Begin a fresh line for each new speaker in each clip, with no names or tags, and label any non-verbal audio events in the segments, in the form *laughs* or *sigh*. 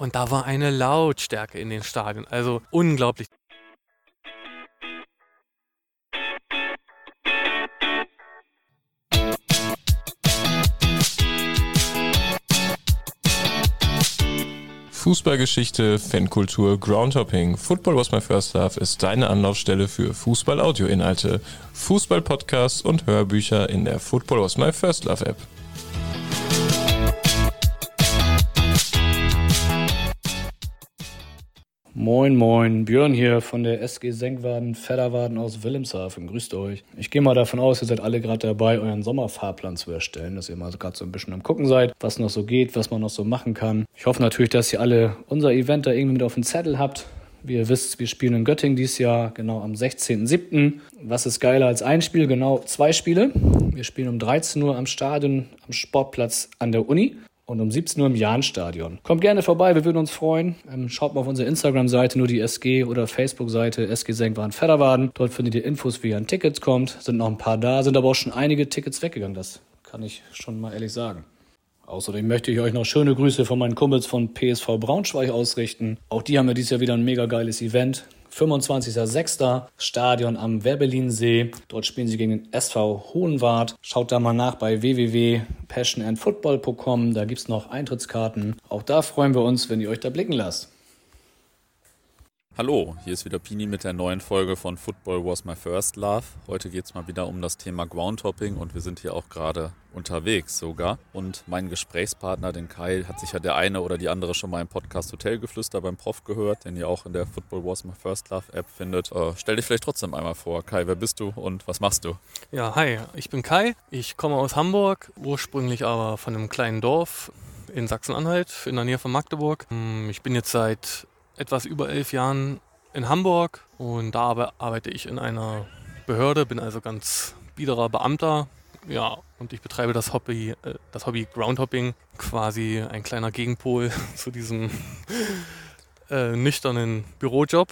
Und da war eine Lautstärke in den Stadien. Also unglaublich.
Fußballgeschichte, Fankultur, Groundhopping. Football was my first love ist deine Anlaufstelle für Fußball-Audio-Inhalte, Fußball-Podcasts und Hörbücher in der Football was my first love App.
Moin, moin, Björn hier von der SG Senkwaden Fedderwaden aus Wilhelmshaven. Grüßt euch. Ich gehe mal davon aus, ihr seid alle gerade dabei, euren Sommerfahrplan zu erstellen, dass ihr mal gerade so ein bisschen am Gucken seid, was noch so geht, was man noch so machen kann. Ich hoffe natürlich, dass ihr alle unser Event da irgendwie mit auf dem Zettel habt. Wie ihr wisst, wir spielen in Göttingen dieses Jahr, genau am 16.07. Was ist geiler als ein Spiel? Genau zwei Spiele. Wir spielen um 13 Uhr am Stadion, am Sportplatz an der Uni und um 17 Uhr im Jahnstadion. Kommt gerne vorbei, wir würden uns freuen. Ähm, schaut mal auf unsere Instagram-Seite, nur die SG oder Facebook-Seite SG Senkwaren Fedderwaden. Dort findet ihr Infos, wie ihr an Tickets kommt. Sind noch ein paar da, sind aber auch schon einige Tickets weggegangen. Das kann ich schon mal ehrlich sagen. Außerdem möchte ich euch noch schöne Grüße von meinen Kumpels von PSV Braunschweig ausrichten. Auch die haben ja dieses Jahr wieder ein mega geiles Event. 25.06. Stadion am Werbelinsee. Dort spielen sie gegen den SV Hohenwart. Schaut da mal nach bei www.passionandfootball.com. Da gibt es noch Eintrittskarten. Auch da freuen wir uns, wenn ihr euch da blicken lasst.
Hallo, hier ist wieder Pini mit der neuen Folge von Football Was My First Love. Heute geht es mal wieder um das Thema Groundhopping und wir sind hier auch gerade unterwegs sogar. Und mein Gesprächspartner, den Kai, hat sich ja der eine oder die andere schon mal im Podcast Hotelgeflüster beim Prof gehört, den ihr auch in der Football Was My First Love App findet. Äh, stell dich vielleicht trotzdem einmal vor. Kai, wer bist du und was machst du?
Ja, hi, ich bin Kai. Ich komme aus Hamburg, ursprünglich aber von einem kleinen Dorf in Sachsen-Anhalt, in der Nähe von Magdeburg. Hm, ich bin jetzt seit etwas über elf Jahren in Hamburg und da arbeite ich in einer Behörde, bin also ganz biederer Beamter. Ja, und ich betreibe das Hobby, äh, das Hobby Groundhopping, quasi ein kleiner Gegenpol *laughs* zu diesem äh, nüchternen Bürojob.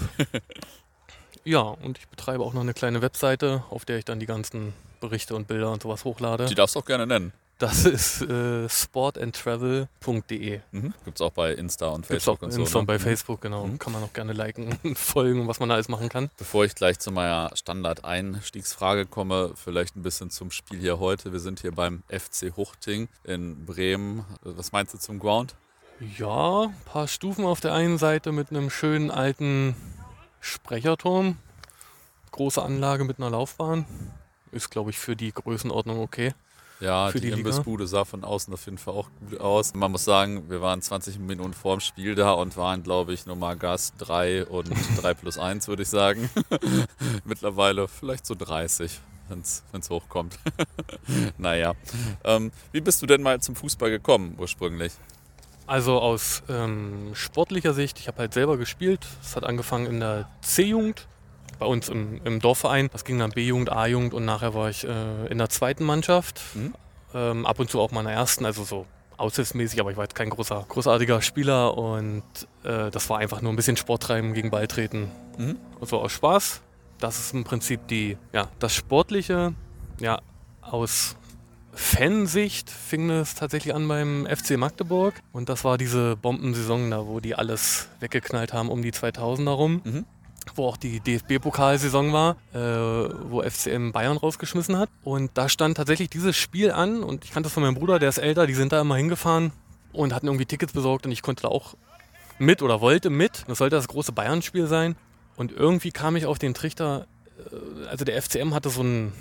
*laughs* ja, und ich betreibe auch noch eine kleine Webseite, auf der ich dann die ganzen Berichte und Bilder und sowas hochlade.
Die darfst du auch gerne nennen.
Das ist äh, sportandtravel.de.
Mhm. Gibt es auch bei Insta und Facebook
Gibt's auch und Insta so. Ne? und bei mhm. Facebook, genau. Mhm. Kann man auch gerne liken und *laughs* folgen, was man da alles machen kann.
Bevor ich gleich zu meiner Standard-Einstiegsfrage komme, vielleicht ein bisschen zum Spiel hier heute. Wir sind hier beim FC Huchting in Bremen. Was meinst du zum Ground?
Ja, ein paar Stufen auf der einen Seite mit einem schönen alten Sprecherturm. Große Anlage mit einer Laufbahn. Ist, glaube ich, für die Größenordnung okay.
Ja, die, die Imbissbude sah von außen auf jeden Fall auch gut aus. Man muss sagen, wir waren 20 Minuten vor dem Spiel da und waren, glaube ich, nochmal Gas 3 und *laughs* 3 plus 1, würde ich sagen. *laughs* Mittlerweile vielleicht so 30 wenn es hochkommt. *laughs* naja. Ähm, wie bist du denn mal zum Fußball gekommen ursprünglich?
Also aus ähm, sportlicher Sicht, ich habe halt selber gespielt. Es hat angefangen in der C-Jugend bei uns im, im Dorfverein. Das ging dann B-Jugend, A-Jugend und nachher war ich äh, in der zweiten Mannschaft. Mhm. Ähm, ab und zu auch meiner ersten, also so aushilfsmäßig, aber ich war jetzt kein großer, großartiger Spieler und äh, das war einfach nur ein bisschen Sport treiben gegen Ball treten. Mhm. Also aus Spaß. Das ist im Prinzip die, ja, das Sportliche. Ja, aus Fansicht fing es tatsächlich an beim FC Magdeburg und das war diese Bombensaison da, wo die alles weggeknallt haben um die 2000er rum. Mhm wo auch die DFB-Pokalsaison war, äh, wo FCM Bayern rausgeschmissen hat. Und da stand tatsächlich dieses Spiel an und ich kannte das von meinem Bruder, der ist älter, die sind da immer hingefahren und hatten irgendwie Tickets besorgt und ich konnte da auch mit oder wollte mit. Das sollte das große Bayern-Spiel sein. Und irgendwie kam ich auf den Trichter, äh, also der FCM hatte so einen,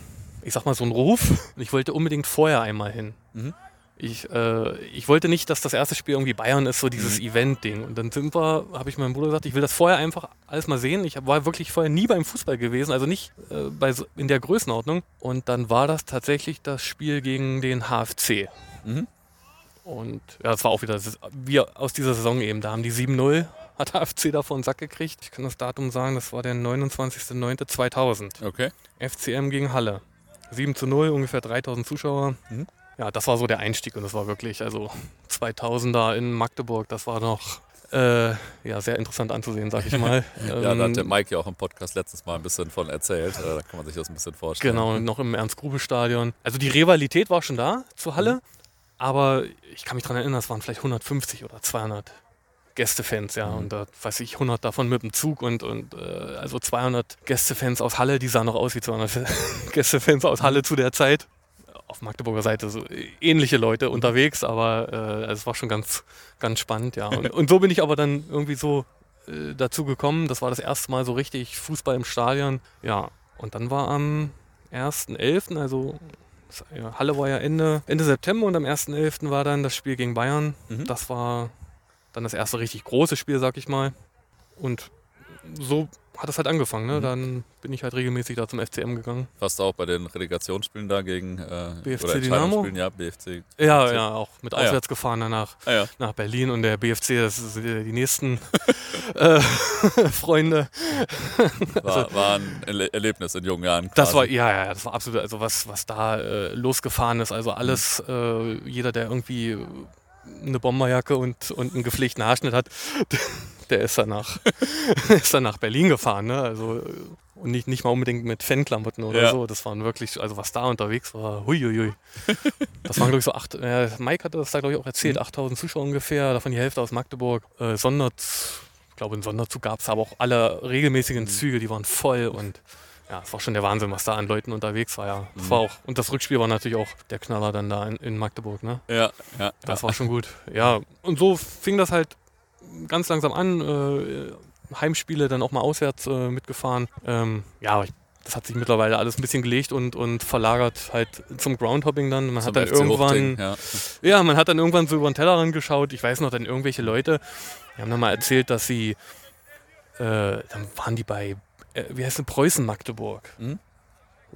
ich sag mal, so einen Ruf und ich wollte unbedingt vorher einmal hin. Mhm. Ich, äh, ich wollte nicht, dass das erste Spiel irgendwie Bayern ist, so dieses mhm. Event-Ding. Und dann sind wir, habe ich meinem Bruder gesagt, ich will das vorher einfach alles mal sehen. Ich war wirklich vorher nie beim Fußball gewesen, also nicht äh, bei, in der Größenordnung. Und dann war das tatsächlich das Spiel gegen den HFC. Mhm. Und ja, das war auch wieder, wie aus dieser Saison eben. Da haben die 7-0, hat HFC davon einen Sack gekriegt. Ich kann das Datum sagen, das war der 29.09.2000.
Okay.
FCM gegen Halle. 7 zu 0, ungefähr 3000 Zuschauer. Mhm ja, das war so der Einstieg und das war wirklich, also *laughs* 2000er in Magdeburg, das war noch äh, ja, sehr interessant anzusehen, sag ich *laughs* mal.
ja, da hat der ähm, Mike ja auch im Podcast letztes Mal ein bisschen von erzählt. Äh, da kann man sich das ein bisschen vorstellen.
Genau, noch im Ernst-Grube-Stadion. Also die Rivalität war schon da zur Halle, mhm. aber ich kann mich daran erinnern, es waren vielleicht 150 oder 200 Gästefans, ja.
Mhm.
Und da weiß ich 100 davon mit dem Zug und, und äh, also 200 Gästefans aus Halle, die sahen noch aus wie 200 *laughs* Gästefans aus Halle zu der Zeit. Auf Magdeburger Seite so ähnliche Leute unterwegs, aber äh, es war schon ganz, ganz spannend, ja. Und, und so bin ich aber dann irgendwie so äh, dazu gekommen. Das war das erste Mal so richtig Fußball im Stadion. Ja, und dann war am 1.11., also ja, Halle war ja Ende, Ende September und am 1.11. war dann das Spiel gegen Bayern.
Mhm.
Das war dann das erste richtig große Spiel, sag ich mal. Und so hat es halt angefangen. Ne?
Mhm.
Dann bin ich halt regelmäßig da zum FCM gegangen.
Warst du auch bei den Relegationsspielen da gegen äh,
BFC
oder
Dynamo?
Ja, BFC.
Ja,
BFC.
ja, auch mit
Ah, ja.
auswärts gefahren danach
Ah, ja.
nach Berlin und der BFC, das ist äh, die nächsten *laughs* *laughs* äh, Freunde.
War, war ein Erle Erlebnis in jungen Jahren.
Also Das war,
quasi.
ja, ja, das war absolut, also was, was da äh, losgefahren ist, also alles, äh, jeder, der irgendwie eine Bomberjacke und, und einen gepflegten Haarschnitt hat, *laughs* der ist dann nach, *laughs* ist dann nach Berlin gefahren, ne? Also, und nicht, nicht mal unbedingt mit Fanklamotten oder
Ja.
so. Das waren wirklich, also was da unterwegs war, huiuiui. Das waren, glaube ich, so acht, äh, Mike hatte das da, glaube ich, auch erzählt, 8000 Zuschauer ungefähr, davon die Hälfte aus Magdeburg. Äh, Sondert, ich glaube, einen Sonderzug gab es, aber auch alle regelmäßigen Züge, die waren voll und ja, es war schon der Wahnsinn, was da an Leuten unterwegs war, ja. Das war auch, und das Rückspiel war natürlich auch der Knaller dann da in, in Magdeburg, ne?
Ja, ja.
Das war schon gut. Ja, und so fing das halt ganz langsam an. Äh, Heimspiele dann auch mal auswärts äh, mitgefahren. Ähm, ja, aber ich, das hat sich mittlerweile alles ein bisschen gelegt und, und verlagert halt zum Groundhopping dann. Man
Zum
hat dann
FC
irgendwann,
ja.
ja, man hat dann irgendwann so über den Tellerrand geschaut. Ich weiß noch, dann irgendwelche Leute, die haben dann mal erzählt, dass sie, äh, dann waren die bei, äh, wie heißt es, Preußen Magdeburg.
Mhm.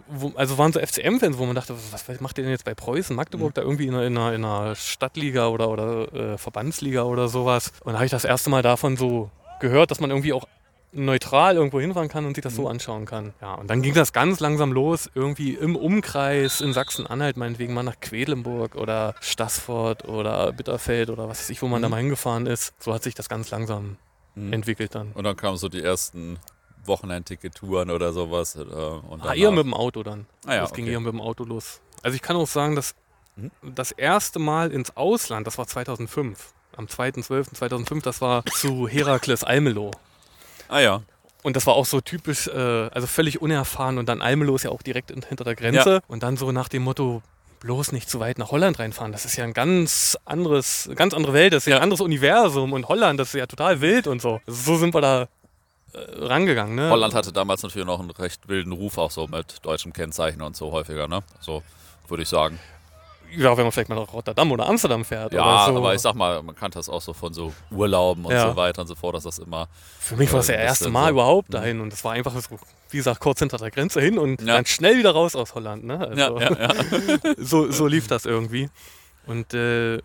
Wo, also waren so FCM-Fans, wo man dachte, was, was macht ihr denn jetzt bei Preußen Magdeburg
Mhm.
da irgendwie in einer, in einer, in einer Stadtliga oder, oder äh, Verbandsliga oder sowas? Und da habe ich das erste Mal davon so gehört, dass man irgendwie auch neutral irgendwo hinfahren kann und sich das so
Mhm.
anschauen kann. Ja, und dann ging das ganz langsam los, irgendwie im Umkreis in Sachsen-Anhalt, meinetwegen mal nach Quedlinburg oder Stassfurt oder Bitterfeld oder was weiß ich, wo man da
Mhm.
mal hingefahren ist. So hat sich das ganz langsam
Mhm.
entwickelt dann.
Und dann kamen so die ersten Wochenendticket-Touren oder sowas. Äh, und
Ah, eher mit dem Auto dann.
Ah ja,
das ging
okay.
eher mit dem Auto los. Also ich kann auch sagen, dass
Mhm.
das erste Mal ins Ausland, das war 2005, am 2.12.2005, das war zu Herakles Almelo.
Ah ja.
Und das war auch so typisch, äh, also völlig unerfahren. Und dann Almelo ist ja auch direkt in, hinter der Grenze. Und dann so nach dem Motto, bloß nicht zu weit nach Holland reinfahren. Das ist ja ein ganz anderes, ganz andere Welt, das ist ja ein anderes Universum. Und Holland, das ist ja total wild und so. So sind wir da rangegangen. Ne?
Holland hatte damals natürlich noch einen recht wilden Ruf, auch so mit deutschem Kennzeichen und so häufiger, ne? So würde ich sagen.
Ja, wenn man vielleicht mal nach Rotterdam oder Amsterdam fährt.
Ja,
so.
aber ich sag mal, man kannte das auch so von so Urlauben und
Ja.
so weiter und so fort, dass das immer.
Für mich war das
Ja,
ja
ein
erste Mal
so.
überhaupt
Mhm.
dahin und es war einfach so, wie gesagt, kurz hinter der Grenze hin und
Ja.
dann schnell wieder raus aus Holland. Ne? Also,
Ja, ja, ja. *laughs*
so, so lief das irgendwie. Und äh, ja,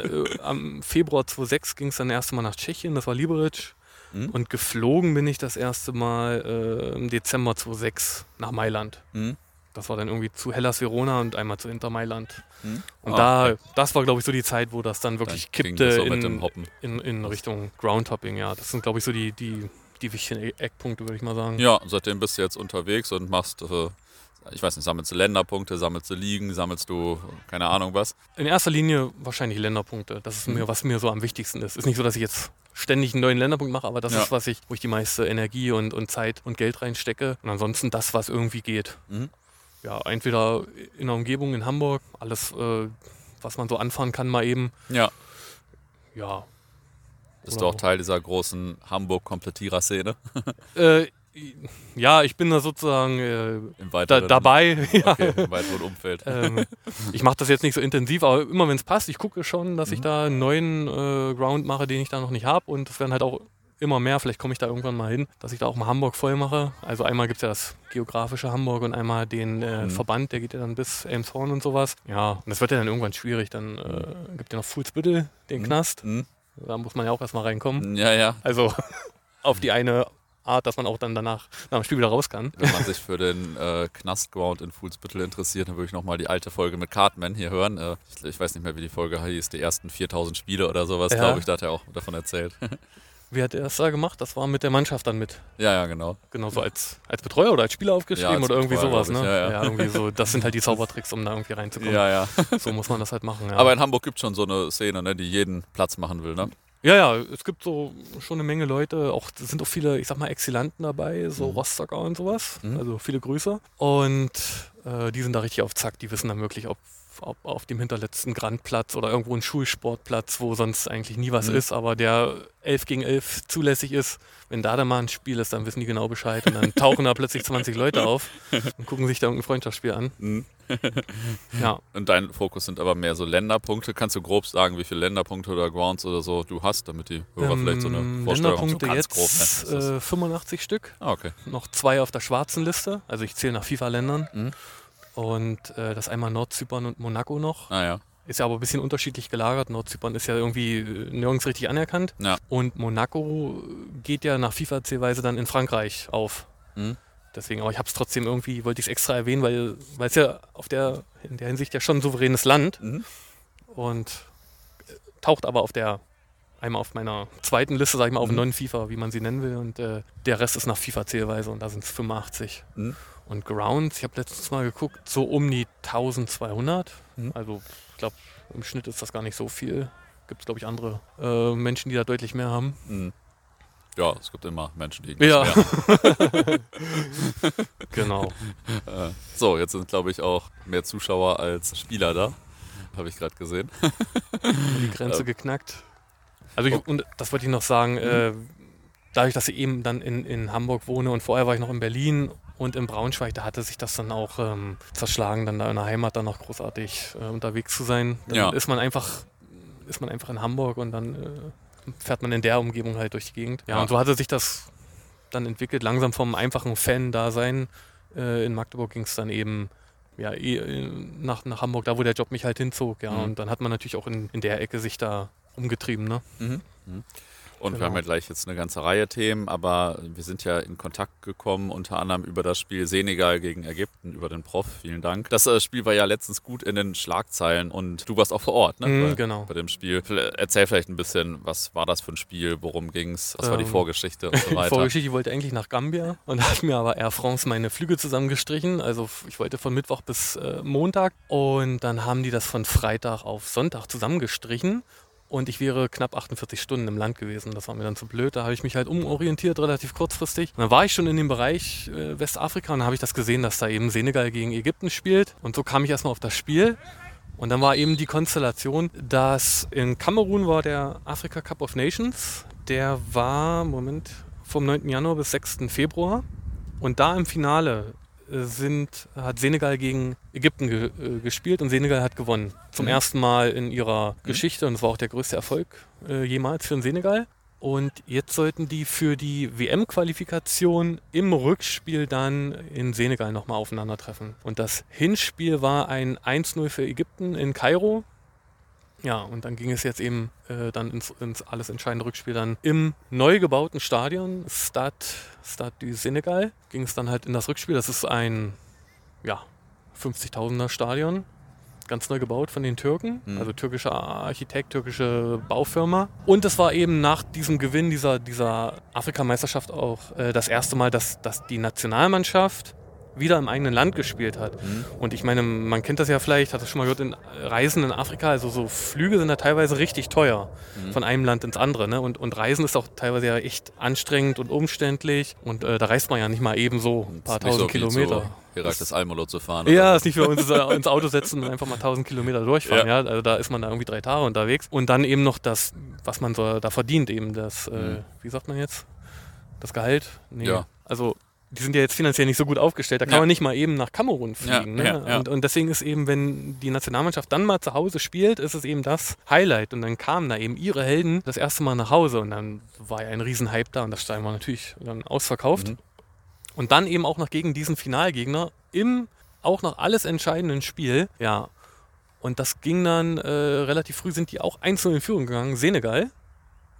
äh, am Februar 2006 ging es dann das erste Mal nach Tschechien, das war Liberec.
Mhm.
Und geflogen bin ich das erste Mal äh, im Dezember 2006 nach Mailand.
Mhm.
Das war dann irgendwie zu Hellas Verona und einmal zu Inter Mailand.
Mhm.
Und
Ah,
da,
okay.
das war, glaube ich, so die Zeit, wo das dann wirklich
Dann
kippte
so
in, in, in Richtung Groundhopping, ja. Das sind, glaube ich, so die, die, die wichtigen E- Eckpunkte, würde ich mal sagen.
Ja, seitdem bist du jetzt unterwegs und machst, äh, ich weiß nicht, sammelst du Länderpunkte, sammelst du Ligen, sammelst du keine Ahnung was.
In erster Linie wahrscheinlich Länderpunkte. Das ist
Mhm.
mir, was mir so am wichtigsten ist. Ist nicht so, dass ich jetzt ständig einen neuen Länderpunkt mache, aber das
Ja.
ist, was ich, wo ich die meiste Energie und, und Zeit und Geld reinstecke. Und ansonsten das, was irgendwie geht.
Mhm.
Ja, entweder in der Umgebung in Hamburg, alles, äh, was man so anfahren kann, mal eben.
Ja,
Ja.
bist du auch
auch-
Teil dieser großen Hamburg-Komplettierer-Szene
Äh, ja, ich bin da sozusagen äh, da, dabei. *laughs* ja.
Okay, im weiteren Umfeld.
ähm, ich mache das jetzt nicht so intensiv, aber immer wenn es passt, ich gucke schon, dass ich
Mhm.
da einen neuen äh, Ground mache, den ich da noch nicht habe. Und es werden halt auch immer mehr, vielleicht komme ich da irgendwann mal hin, dass ich da auch mal Hamburg voll mache. Also einmal gibt es ja das geografische Hamburg und einmal den äh,
Mhm.
Verband, der geht ja dann bis Elmshorn und sowas. Ja, und das wird ja dann irgendwann schwierig. Dann äh, gibt ja noch Fuhlsbüttel, den
Mhm.
Knast.
Mhm.
Da muss man ja auch erstmal reinkommen.
Ja, ja.
Also *laughs* auf die eine Art, dass man auch dann danach nach dem Spiel wieder raus kann.
Wenn man sich für den äh, Knastground in Fuhlsbüttel interessiert, dann würde ich nochmal die alte Folge mit Cartman hier hören. Äh, ich, ich weiß nicht mehr, wie die Folge hieß, die ersten 4000 Spiele oder sowas,
Ja.
glaube ich, da hat er auch davon erzählt. *laughs*
Wie hat er das da gemacht? Das war mit der Mannschaft dann mit.
ja, ja, genau.
Genau so als, als Betreuer oder als Spieler aufgeschrieben
Ja, als
oder irgendwie
Betreuer,
sowas, ne?
ich, ja, ja.
irgendwie so. Das sind halt die *laughs* Zaubertricks, um da irgendwie reinzukommen.
Ja, ja.
So muss man das halt machen. Ja.
Aber in Hamburg gibt es schon so eine Szene, ne, die jeden Platz machen will, ne?
Ja, ja, es gibt so schon eine Menge Leute, auch sind auch viele, ich sag mal, Exilanten dabei, so Rostocker und sowas.
Mhm.
Also viele Grüße. Und äh, die sind da richtig auf Zack, die wissen dann wirklich, ob, ob auf dem hinterletzten Grandplatz oder irgendwo ein Schulsportplatz, wo sonst eigentlich nie was
Mhm.
ist, aber der 11 gegen 11 zulässig ist. Wenn da dann mal ein Spiel ist, dann wissen die genau Bescheid und dann tauchen da plötzlich 20 Leute auf und gucken sich da irgendein Freundschaftsspiel an.
Mhm. *laughs*
Ja,
Und dein Fokus sind aber mehr so Länderpunkte. Kannst du grob sagen, wie viele Länderpunkte oder Grounds oder so du hast, damit die Hörer vielleicht so eine
Ähm,
Vorstellung haben? So
Länderpunkte
ganz grob.
jetzt
Ne? Ist das-
äh, 85 Stück.
Ah, okay.
noch zwei auf der schwarzen Liste. Also ich zähle nach FIFA-Ländern.
Mhm.
Und äh, das einmal Nordzypern und Monaco noch.
Ah ja.
Ist ja aber ein bisschen unterschiedlich gelagert. Nordzypern ist ja irgendwie äh, nirgends richtig anerkannt.
Ja.
Und Monaco geht ja nach FIFA-Zählweise dann in Frankreich auf.
Mhm.
Deswegen, aber ich habe es trotzdem irgendwie, wollte ich es extra erwähnen, weil weil es ja auf der, in der Hinsicht ja schon ein souveränes Land
Mhm.
und äh, taucht aber auf der, einmal auf meiner zweiten Liste, sag ich mal, auf
Mhm.
Non-FIFA, wie man sie nennen will. Und äh, der Rest ist nach FIFA-Zählweise und da sind es 85.
Mhm.
Und Grounds, ich habe letztens mal geguckt, so um die 1200.
Mhm.
Also ich glaube, im Schnitt ist das gar nicht so viel. Gibt es, glaube ich, andere äh, Menschen, die da deutlich mehr haben.
Mhm. Ja, es gibt immer Menschen, die
Ja. *laughs* Genau. *laughs*
Äh, so, jetzt sind, glaube ich, auch mehr Zuschauer als Spieler da. Habe ich gerade gesehen.
die Grenze *laughs*
Ähm.
geknackt. Also ich, und das wollte ich noch sagen, äh, dadurch, dass ich eben dann in, in Hamburg wohne und vorher war ich noch in Berlin und in Braunschweig, da hatte sich das dann auch ähm, zerschlagen, dann da in der Heimat dann noch großartig äh, unterwegs zu sein. Dann
Ja.
ist man einfach, ist man einfach in Hamburg und dann äh, fährt man in der Umgebung halt durch die Gegend. Ja,
Ja.
und so hatte sich das dann entwickelt, langsam vom einfachen Fan-Dasein. Äh, in Magdeburg ging es dann eben ja, eh, äh, nach, nach Hamburg, da wo der Job mich halt hinzog. Ja.
Mhm.
Und dann hat man natürlich auch in, in der Ecke sich da umgetrieben. Ne?
Mhm. Und wir
Genau.
haben ja gleich jetzt eine ganze Reihe Themen, aber wir sind ja in Kontakt gekommen, unter anderem über das Spiel Senegal gegen Ägypten, über den Prof. Vielen Dank. Das äh, Spiel war ja letztens gut in den Schlagzeilen und du warst auch vor Ort, ne?
Mhm,
bei,
genau.
bei dem Spiel. Erzähl vielleicht ein bisschen, was war das für ein Spiel, worum ging's, was war die
Ähm,
Vorgeschichte und so
Die *laughs*
weiter.
Vorgeschichte, ich wollte eigentlich nach Gambia und *laughs* hat mir aber Air France meine Flüge zusammengestrichen. Also ich wollte von Mittwoch bis äh, Montag und dann haben die das von Freitag auf Sonntag zusammengestrichen. Und ich wäre knapp 48 Stunden im Land gewesen. Das war mir dann zu blöd. Da habe ich mich halt umorientiert, relativ kurzfristig. Und dann war ich schon in dem Bereich äh, Westafrika und habe ich das gesehen, dass da eben Senegal gegen Ägypten spielt. Und so kam ich erstmal auf das Spiel. Und dann war eben die Konstellation, dass in Kamerun war der Africa Cup of Nations. Der war, Moment, vom 9. Januar bis 6. Februar. Und da im Finale sind, hat Senegal gegen Ägypten ge äh, gespielt und Senegal hat gewonnen. Zum
Mhm.
ersten Mal in ihrer Geschichte und es war auch der größte Erfolg äh, jemals für den Senegal. Und jetzt sollten die für die WM-Qualifikation im Rückspiel dann in Senegal nochmal aufeinandertreffen. Und das Hinspiel war ein 1-0 für Ägypten in Kairo. Ja, und dann ging es jetzt eben äh, dann ins, ins alles entscheidende Rückspiel dann im neu gebauten Stadion, Stade, Stade du Senegal, ging es dann halt in das Rückspiel. Das ist ein, ja, 50.000er Stadion, ganz neu gebaut von den Türken,
Mhm.
also türkischer Architekt, türkische Baufirma. Und es war eben nach diesem Gewinn dieser, dieser Afrikameisterschaft auch äh, das erste Mal, dass, dass die Nationalmannschaft wieder im eigenen Land gespielt hat.
Mhm.
Und ich meine, man kennt das ja vielleicht, hat das schon mal gehört, in Reisen in Afrika, also so Flüge sind da teilweise richtig teuer
Mhm.
von einem Land ins andere. Ne? Und, und Reisen ist auch teilweise ja echt anstrengend und umständlich. Und äh, da reist man ja nicht mal eben so ein paar
Ist so
tausend
wie
Kilometer.
Zu Herakles Almolo zu fahren.
Ja, ist nicht für uns äh, ins Auto setzen und einfach mal 1000 Kilometer durchfahren. Ja. Also da ist man da irgendwie drei Tage unterwegs. Und dann eben noch das, was man so da verdient, eben das, äh,
Mhm.
wie sagt man jetzt? Das Gehalt? Nee.
Ja.
Also die sind ja jetzt finanziell nicht so gut aufgestellt. Da kann
Ja.
man nicht mal eben nach Kamerun fliegen.
Ja,
ne?
ja, ja.
Und, und deswegen ist eben, wenn die Nationalmannschaft dann mal zu Hause spielt, ist es eben das Highlight. Und dann kamen da eben ihre Helden das erste Mal nach Hause und dann war ja ein Riesenhype da und das Stein war natürlich dann ausverkauft.
Mhm.
Und dann eben auch noch gegen diesen Finalgegner im auch noch alles entscheidenden Spiel. Ja. Und das ging dann äh, relativ früh, sind die auch einzeln in Führung gegangen, Senegal.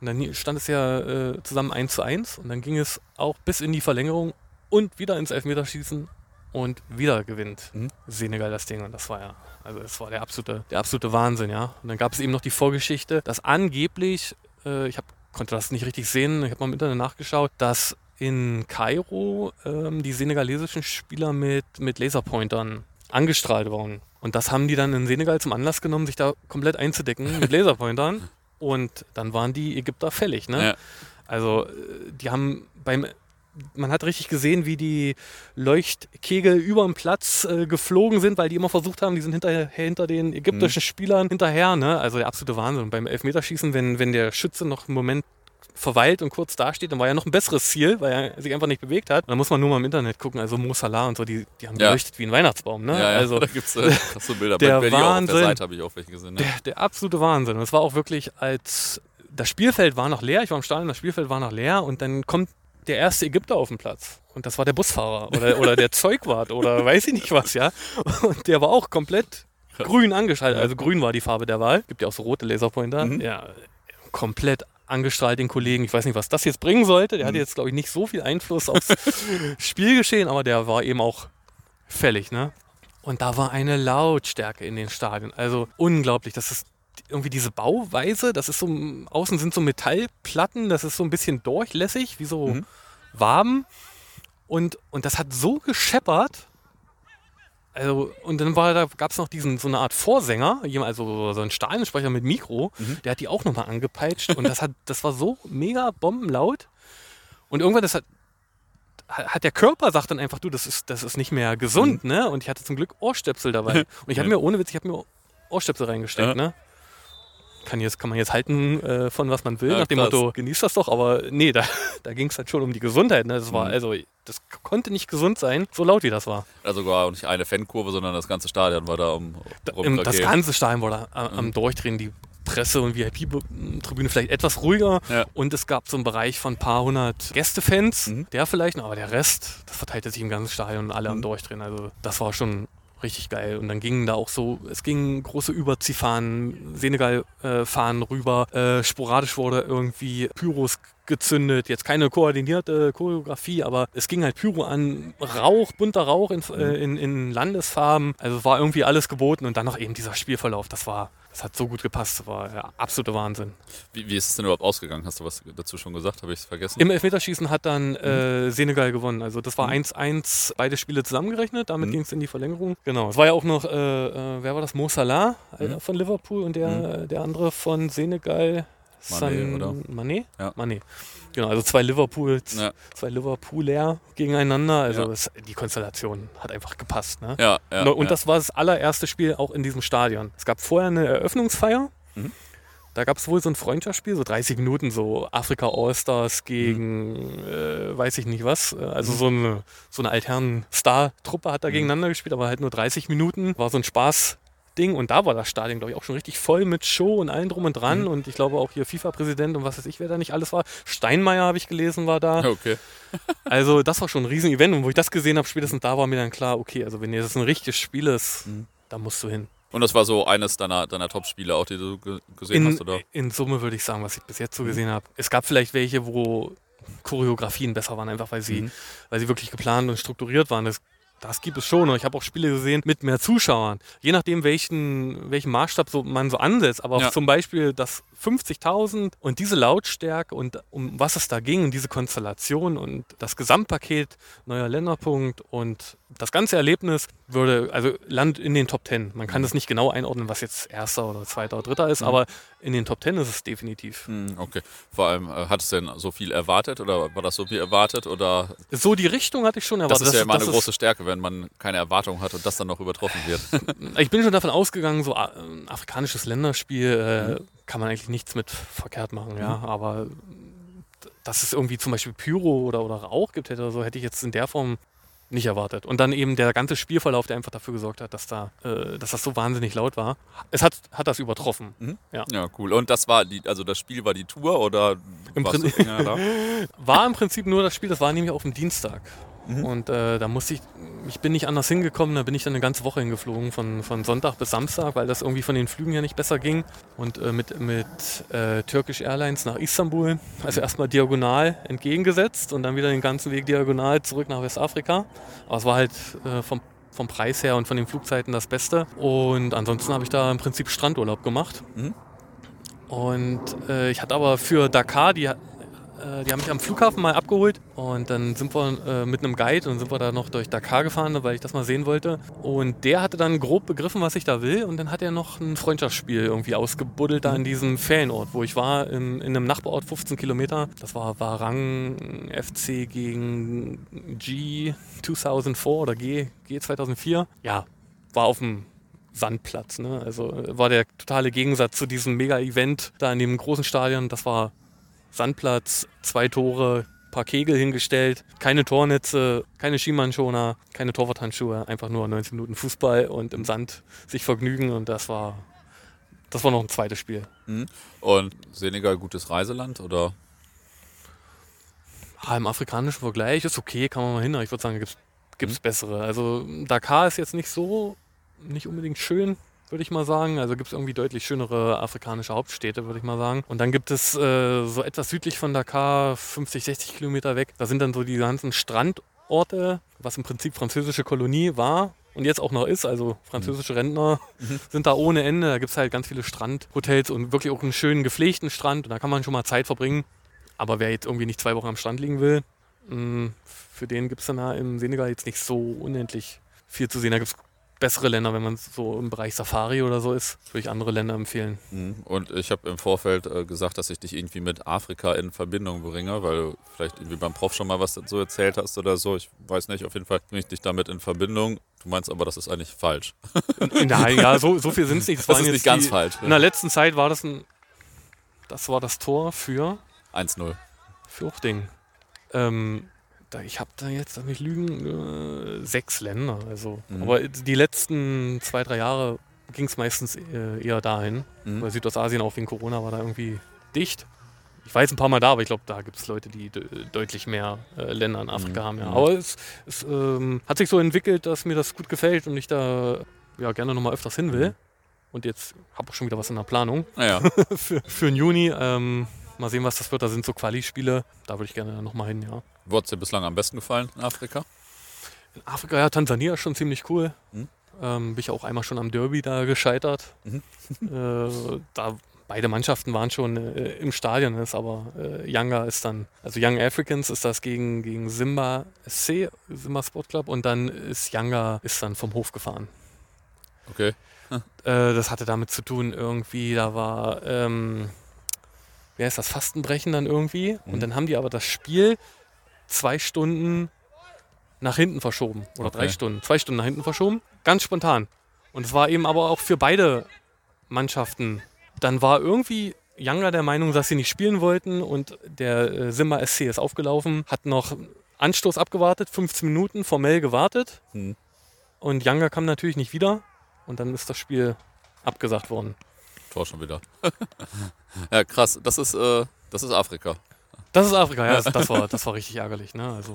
Und dann stand es ja äh, zusammen 1 zu 1 und dann ging es auch bis in die Verlängerung und wieder ins Elfmeterschießen und wieder gewinnt
Mhm.
Senegal das Ding. Und das war ja, also das war der absolute, der absolute Wahnsinn, ja. Und dann gab es eben noch die Vorgeschichte, dass angeblich, äh, ich hab, konnte das nicht richtig sehen, ich habe mal im Internet nachgeschaut, dass in Kairo ähm, die senegalesischen Spieler mit, mit Laserpointern angestrahlt wurden. Und das haben die dann in Senegal zum Anlass genommen, sich da komplett einzudecken mit *laughs* Laserpointern. und dann waren die Ägypter fällig. Ne?
Ja.
Also äh, die haben beim man hat richtig gesehen, wie die Leuchtkegel über dem Platz äh, geflogen sind, weil die immer versucht haben, die sind hinter, hinter den ägyptischen Spielern hinterher. Ne? Also der absolute Wahnsinn. Und beim Elfmeterschießen, wenn, wenn der Schütze noch einen Moment verweilt und kurz dasteht, dann war ja noch ein besseres Ziel, weil er sich einfach nicht bewegt hat. Und dann muss man nur mal im Internet gucken. Also Mo Salah und so, die, die haben
Ja.
geleuchtet wie ein Weihnachtsbaum. Ne?
Ja, ja,
Also *laughs*
da gibt es äh, *laughs* krasse Bilder.
der
Bei auch auf
Wahnsinn.
der Seite habe ich auch welche gesehen. Ne?
der, der absolute Wahnsinn. Und es war auch wirklich, als das Spielfeld war noch leer, ich war im Stadion, das Spielfeld war noch leer und dann kommt der erste Ägypter auf den Platz. Und das war der Busfahrer oder, oder der *laughs* Zeugwart oder weiß ich nicht was, ja. Und der war auch komplett grün angeschaltet. Also grün war die Farbe der Wahl. Gibt ja auch so rote Laserpointer.
Mhm.
Ja, komplett angestrahlt den Kollegen. Ich weiß nicht, was das jetzt bringen sollte. Der hatte jetzt, glaube ich, nicht so viel Einfluss aufs *laughs* Spielgeschehen, aber der war eben auch fällig, ne? Und da war eine Lautstärke in den Stadien. Also unglaublich. Das ist irgendwie diese Bauweise. Das ist so, außen sind so Metallplatten. Das ist so ein bisschen durchlässig, wie so
Mhm.
Waben. Und, und das hat so gescheppert. Also, und dann war da, gab es noch diesen, so eine Art Vorsänger, jemand- also so ein Stadionsprecher mit Mikro, der hat die auch nochmal angepeitscht. und das, hat, das war so mega bombenlaut. Und irgendwann, das hat, hat der Körper sagt dann einfach, du, das ist, das ist nicht mehr gesund, ne? Und ich hatte zum Glück Ohrstöpsel dabei. *laughs* Und ich habe mir, ohne Witz, ich habe mir Ohrstöpsel reingesteckt,
Ja.
ne? Kann, jetzt, kann man jetzt halten, äh, von was man will,
Ja,
nach dem
krass.
Motto, genießt das doch, aber nee, *laughs* da, da ging es halt schon um die Gesundheit, ne? Das war,
Mhm.
also, das konnte nicht gesund sein, so laut wie das war.
Also sogar nicht eine Fankurve, sondern das ganze Stadion war da um
Da, das ganze Stadion war da am, am
Mhm.
Durchdrehen, die Presse- und VIP-Tribüne vielleicht etwas ruhiger.
Ja.
Und es gab so einen Bereich von ein paar hundert Gästefans,
Mhm.
der vielleicht aber der Rest, das verteilte sich im ganzen Stadion und alle am
Mhm.
Durchdrehen. Also das war schon richtig geil. Und dann gingen da auch so, es gingen große Überziehfahnen, Senegal-Fahnen rüber. Äh, sporadisch wurde irgendwie Pyros gezündet. Jetzt keine koordinierte Choreografie, aber es ging halt Pyro an, Rauch, bunter Rauch in, äh, in, in Landesfarben. Also war irgendwie alles geboten und dann noch eben dieser Spielverlauf. Das war, das hat so gut gepasst. Das war ja, absoluter Wahnsinn.
Wie, wie ist es denn überhaupt ausgegangen? Hast du was dazu schon gesagt? Habe ich es vergessen?
Im Elfmeterschießen hat dann
Mhm.
äh, Senegal gewonnen. Also das war 1-1, beide Spiele zusammengerechnet. Damit
Mhm.
ging es in die Verlängerung. Genau. Es war ja auch noch, äh, äh, wer war das? Mo Salah äh,
Mhm.
von Liverpool und der, der andere von Senegal.
Mané, oder?
Mané?
Ja.
Mané. Genau, also zwei Liverpools,
Ja.
zwei Liverpooler gegeneinander. Also
Ja.
es, die Konstellation hat einfach gepasst. Ne?
ja, ja,
und
ja.
das war das allererste Spiel auch in diesem Stadion. Es gab vorher eine Eröffnungsfeier.
Mhm.
Da gab es wohl so ein Freundschaftsspiel, so 30 Minuten, so Afrika All-Stars gegen äh, weiß ich nicht was. Äh, Also so eine, so eine alternen Star-Truppe hat da
Mhm.
gegeneinander gespielt, aber halt nur 30 Minuten. War so ein Spaß-Ding und da war das Stadion, glaube ich, auch schon richtig voll mit Show und allem drum und dran.
Mhm.
Und ich glaube auch hier FIFA-Präsident und was weiß ich, wer da nicht alles war. Steinmeier habe ich gelesen, war da.
Okay. *laughs*
Also das war schon ein Riesen-Event und wo ich das gesehen habe, spätestens da war mir dann klar, okay, also wenn jetzt ein richtiges Spiel ist,
Mhm.
da musst du hin.
Und das war so eines deiner, deiner Top-Spiele auch, die du ge gesehen
In,
hast, oder?
in Summe würde ich sagen, was ich bis jetzt so
Mhm.
gesehen habe. Es gab vielleicht welche, wo Choreografien besser waren, einfach weil sie,
Mhm.
weil sie wirklich geplant und strukturiert waren. Das, das gibt es schon. Und ich habe auch Spiele gesehen mit mehr Zuschauern. Je nachdem, welchen, welchen Maßstab so, man so ansetzt. Aber
Ja.
zum Beispiel das 50.000 und diese Lautstärke und um was es da ging und diese Konstellation und das Gesamtpaket, neuer Länderpunkt und das ganze Erlebnis würde, also Land in den Top Ten. Man kann das nicht genau einordnen, was jetzt erster oder zweiter oder dritter ist,
Mhm.
aber in den Top Ten ist es definitiv.
Hm, Okay. Vor allem, äh, hattest du denn so viel erwartet oder war das so viel erwartet? Oder
So die Richtung hatte ich schon
das
erwartet.
ist ja immer eine
das
große Stärke, wenn man keine Erwartung hat und das dann noch übertroffen wird. *laughs*
Ich bin schon davon ausgegangen, so äh, ein afrikanisches Länderspiel äh,
Mhm.
kann man eigentlich nichts mit verkehrt machen, ja. Aber dass es irgendwie zum Beispiel Pyro oder, oder Rauch gibt hätte oder so, hätte ich jetzt in der Form nicht erwartet. Und dann eben der ganze Spielverlauf, der einfach dafür gesorgt hat, dass da, äh, dass das so wahnsinnig laut war. Es hat, hat das übertroffen.
Mhm.
Ja.
ja, cool. Und das war die, also das Spiel war die Tour oder
Im Prinzip-
da? *laughs*
War im Prinzip nur das Spiel, das war nämlich auf dem Dienstag.
Mhm.
Und äh, da musste ich, ich bin nicht anders hingekommen, da bin ich dann eine ganze Woche hingeflogen, von, von Sonntag bis Samstag, weil das irgendwie von den Flügen ja nicht besser ging. Und äh, mit, mit äh, Turkish Airlines nach Istanbul, also erstmal diagonal entgegengesetzt und dann wieder den ganzen Weg diagonal zurück nach Westafrika. Aber es war halt äh, vom, vom Preis her und von den Flugzeiten das Beste. Und ansonsten habe ich da im Prinzip Strandurlaub gemacht.
Mhm.
Und äh, ich hatte aber für Dakar, die die haben mich am Flughafen mal abgeholt und dann sind wir äh, mit einem Guide und sind wir da noch durch Dakar gefahren, weil ich das mal sehen wollte. Und der hatte dann grob begriffen, was ich da will und dann hat er noch ein Freundschaftsspiel irgendwie ausgebuddelt da in diesem Ferienort, wo ich war, in, in einem Nachbarort 15 Kilometer. Das war Warang FC gegen G 2004 oder G, G 2004. Ja, war auf dem Sandplatz. Ne? Also war der totale Gegensatz zu diesem Mega-Event da in dem großen Stadion. Das war Sandplatz, zwei Tore, paar Kegel hingestellt, keine Tornetze, keine Skimannschona, keine Torwarthandschuhe, einfach nur 90 Minuten Fußball und im Sand sich vergnügen und das war das war noch ein zweites Spiel.
Mhm. Und Senegal gutes Reiseland oder?
Ah, Im afrikanischen Vergleich ist okay, kann man mal hin, aber ich würde sagen, gibt es mhm. bessere. Also Dakar ist jetzt nicht so, nicht unbedingt schön, würde ich mal sagen. Also gibt es irgendwie deutlich schönere afrikanische Hauptstädte, würde ich mal sagen. Und dann gibt es äh, so etwas südlich von Dakar, 50, 60 Kilometer weg, da sind dann so die ganzen Strandorte, was im Prinzip französische Kolonie war und jetzt auch noch ist. Also französische Rentner mhm. sind da ohne Ende. Da gibt es halt ganz viele Strandhotels und wirklich auch einen schönen gepflegten Strand. Und da kann man schon mal Zeit verbringen. Aber wer jetzt irgendwie nicht zwei Wochen am Strand liegen will, mm, für den gibt es dann da im Senegal jetzt nicht so unendlich viel zu sehen. Da gibt es bessere Länder, wenn man so im Bereich Safari oder so ist, würde ich andere Länder empfehlen.
Mhm. Und ich habe im Vorfeld äh, gesagt, dass ich dich irgendwie mit Afrika in Verbindung bringe, weil du vielleicht irgendwie beim Prof schon mal was dazu erzählt hast oder so. Ich weiß nicht, auf jeden Fall bringe ich dich damit in Verbindung. Du meinst aber, das ist eigentlich falsch. *laughs*
Nein, ja, so, so viel sind es nicht.
Das, das ist nicht ganz die, falsch.
In der letzten Zeit war das ein, das war das Tor für
1-0.
Für Uchting. Ähm, ich habe da jetzt, nicht lügen, äh, sechs Länder. Also. Mhm. Aber die letzten zwei, drei Jahre ging es meistens äh, eher dahin. Mhm. Weil Südostasien auch wegen Corona war da irgendwie dicht. Ich war jetzt ein paar Mal da, aber ich glaube, da gibt es Leute, die de deutlich mehr äh, Länder in Afrika mhm. haben. Ja. Mhm. Aber es, es ähm, hat sich so entwickelt, dass mir das gut gefällt und ich da ja, gerne nochmal öfters hin will. Mhm. Und jetzt habe ich schon wieder was in der Planung
ah, ja. *laughs*
für, für den Juni. Ähm, Mal sehen, was das wird. Da sind so Quali-Spiele. Da würde ich gerne nochmal hin, ja.
Wo hat es dir bislang am besten gefallen in Afrika?
In Afrika, ja, Tansania ist schon ziemlich cool. Mhm. Ähm, bin ich auch einmal schon am Derby da gescheitert. Mhm. *laughs* äh, da beide Mannschaften waren schon äh, im Stadion, ist aber äh, Yanga ist dann, also Young Africans ist das gegen, gegen Simba SC, Simba Sport Club und dann ist Yanga ist dann vom Hof gefahren.
Okay.
Hm. Äh, das hatte damit zu tun, irgendwie, da war ähm, wie heißt das, Fastenbrechen dann irgendwie. Mhm. Und dann haben die aber das Spiel zwei Stunden nach hinten verschoben. Oder okay. drei Stunden. Zwei Stunden nach hinten verschoben. Ganz spontan. Und es war eben aber auch für beide Mannschaften. Dann war irgendwie Younger der Meinung, dass sie nicht spielen wollten und der äh, Simba SC ist aufgelaufen, hat noch Anstoß abgewartet, 15 Minuten formell gewartet. Mhm. Und Younger kam natürlich nicht wieder und dann ist das Spiel abgesagt worden.
Tor schon wieder. *laughs* ja, krass. Das ist, äh, das ist Afrika.
Das ist Afrika, ja. Das, war, das war richtig ärgerlich. Ne? Also,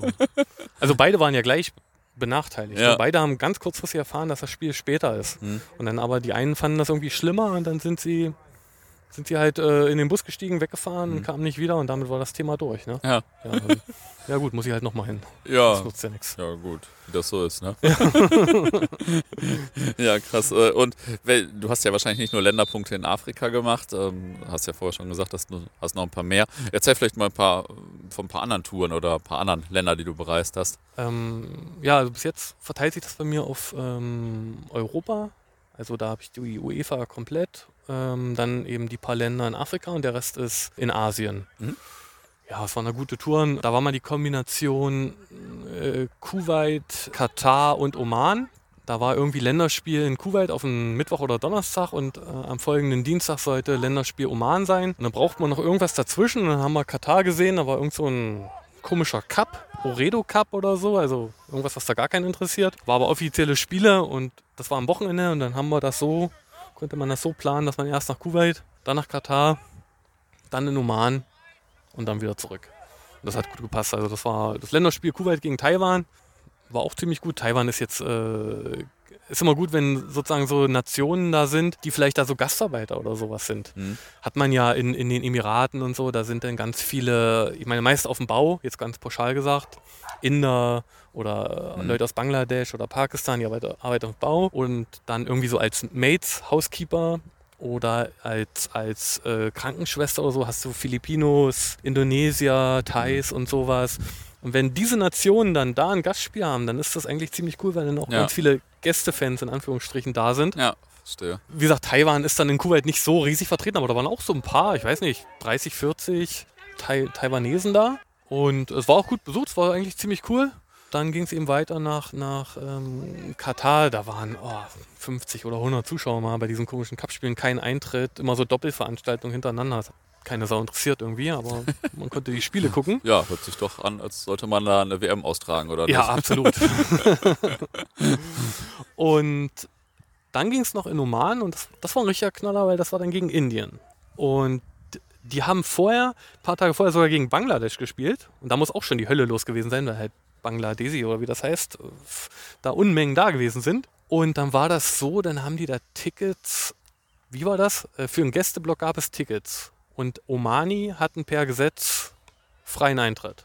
also beide waren ja gleich benachteiligt. Ja. Ne? Beide haben ganz kurzfristig erfahren, dass das Spiel später ist. Mhm. Und dann aber die einen fanden das irgendwie schlimmer und dann sind sie sind sie halt äh, in den Bus gestiegen, weggefahren, mhm. kamen nicht wieder und damit war das Thema durch. Ne?
Ja.
Ja, also, ja gut, muss ich halt nochmal hin.
Ja.
Das nutzt ja nichts.
Ja gut, wie das so ist, ne? ja, *laughs* krass. Äh, und du hast ja wahrscheinlich nicht nur Länderpunkte in Afrika gemacht, ähm, hast ja vorher schon gesagt, dass du hast noch ein paar mehr. Erzähl vielleicht mal ein paar von ein paar anderen Touren oder ein paar anderen Länder, die du bereist hast.
Ähm, ja, also bis jetzt verteilt sich das bei mir auf ähm, Europa. Also da habe ich die UEFA komplett ähm, dann eben die paar Länder in Afrika und der Rest ist in Asien. Mhm. Ja, es war eine gute Tour. Da war mal die Kombination äh, Kuwait, Katar und Oman. Da war irgendwie Länderspiel in Kuwait auf einen Mittwoch oder Donnerstag und äh, am folgenden Dienstag sollte Länderspiel Oman sein. Und dann braucht man noch irgendwas dazwischen. Und dann haben wir Katar gesehen, da war irgend so ein komischer Cup, Oredo Cup oder so, also irgendwas, was da gar keinen interessiert. War aber offizielle Spiele und das war am Wochenende und dann haben wir das so konnte man das so planen, dass man erst nach Kuwait, dann nach Katar, dann in Oman und dann wieder zurück. Und das hat gut gepasst. Also das war das Länderspiel Kuwait gegen Taiwan. War auch ziemlich gut. Taiwan ist jetzt äh, ist immer gut, wenn sozusagen so Nationen da sind, die vielleicht da so Gastarbeiter oder sowas sind. Mhm. Hat man ja in, in den Emiraten und so, da sind dann ganz viele, ich meine meist auf dem Bau, jetzt ganz pauschal gesagt, Inder oder mhm. Leute aus Bangladesch oder Pakistan, die arbeiten, arbeiten auf dem Bau und dann irgendwie so als Mates, Housekeeper oder als, als äh, Krankenschwester oder so hast du Filipinos, Indonesier, Thais und sowas. Und wenn diese Nationen dann da ein Gastspiel haben, dann ist das eigentlich ziemlich cool, weil dann auch
Ja.
ganz viele Gästefans in Anführungsstrichen da sind.
Ja, verstehe.
Wie gesagt, Taiwan ist dann in Kuwait nicht so riesig vertreten, aber da waren auch so ein paar, ich weiß nicht, 30, 40 Tai Taiwanesen da. Und es war auch gut besucht, es war eigentlich ziemlich cool. Dann ging es eben weiter nach, nach ähm, Katar. Da waren oh, 50 oder 100 Zuschauer mal bei diesen komischen Cup-Spielen. Kein Eintritt, immer so Doppelveranstaltungen hintereinander. Das hat keine Sau interessiert irgendwie, aber *laughs* man konnte die Spiele gucken.
Ja, hört sich doch an, als sollte man da eine WM austragen, oder
Ja,
nicht?
absolut. *laughs* und dann ging es noch in Oman und das, das war ein richtiger Knaller, weil das war dann gegen Indien. Und die haben vorher, ein paar Tage vorher sogar gegen Bangladesch gespielt. Und da muss auch schon die Hölle los gewesen sein, weil halt Bangladesi oder wie das heißt, da Unmengen da gewesen sind. Und dann war das so, dann haben die da Tickets, wie war das? Äh, Für einen Gästeblock gab es Tickets. Und Omani hatten per Gesetz freien Eintritt.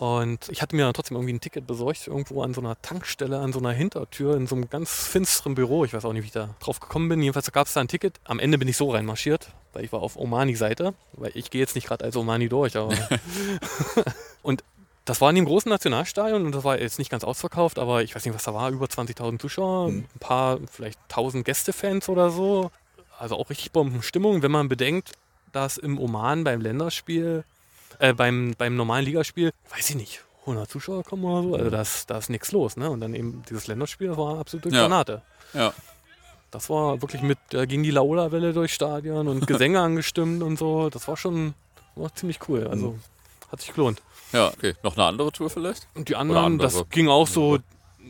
Und ich hatte mir dann trotzdem irgendwie ein Ticket besorgt, irgendwo an so einer Tankstelle, an so einer Hintertür, in so einem ganz finsteren Büro. Ich weiß auch nicht, wie ich da drauf gekommen bin. Jedenfalls gab es da ein Ticket. Am Ende bin ich so reinmarschiert, weil ich war auf Omani-Seite. Weil ich gehe jetzt nicht gerade als Omani durch, aber. *laughs* *laughs* und das war in dem großen Nationalstadion und das war jetzt nicht ganz ausverkauft, aber ich weiß nicht, was da war, über 20.000 Zuschauer, ein paar, vielleicht 1000 Gästefans oder so. Also auch richtig Bombenstimmung, wenn man bedenkt, dass im Oman beim Länderspiel, äh, beim, beim normalen Ligaspiel, weiß ich nicht, 100 Zuschauer kommen oder so, also da ist, da ist nichts los. Ne? Und dann eben dieses Länderspiel, das war absolute
Ja.
Granate.
Ja.
Das war wirklich mit, da ging die Laola-Welle durchs Stadion und *laughs* Gesänge angestimmt und so. Das war schon war ziemlich cool. Also hat sich gelohnt.
Ja, okay. Noch eine andere Tour vielleicht?
Und die anderen, das ging auch so,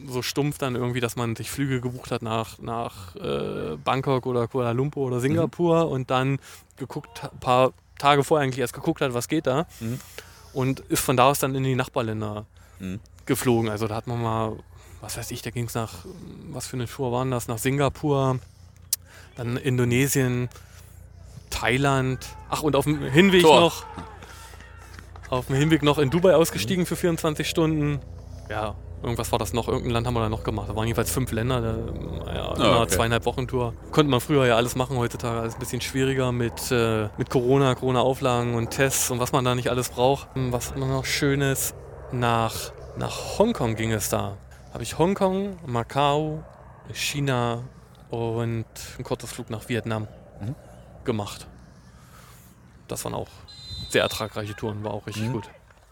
so stumpf dann irgendwie, dass man sich Flüge gebucht hat nach, nach äh, Bangkok oder Kuala Lumpur oder Singapur und dann geguckt, ein paar Tage vorher eigentlich erst geguckt hat, was geht da.
Mhm.
Und ist von da aus dann in die Nachbarländer
Mhm.
geflogen. Also da hat man mal, was weiß ich, da ging es nach, was für eine Tour waren das? Nach Singapur, dann Indonesien, Thailand. Ach, und auf dem Hinweg
Tor.
noch, auf dem Hinweg noch in Dubai ausgestiegen für 24 Stunden. Ja, irgendwas war das noch, irgendein Land haben wir da noch gemacht. Da waren jeweils fünf Länder, da, ja,
Ah, okay.
zweieinhalb Wochen Tour. Konnte man früher ja alles machen, heutzutage alles ein bisschen schwieriger mit, äh, mit Corona, Corona-Auflagen und Tests und was man da nicht alles braucht. Hm, Was hat man noch Schönes? Nach, nach Hongkong ging es da. Habe ich Hongkong, Macau, China und ein kurzes Flug nach Vietnam
Mhm.
gemacht. Das waren auch sehr ertragreiche Touren, war auch richtig
Mhm.
gut.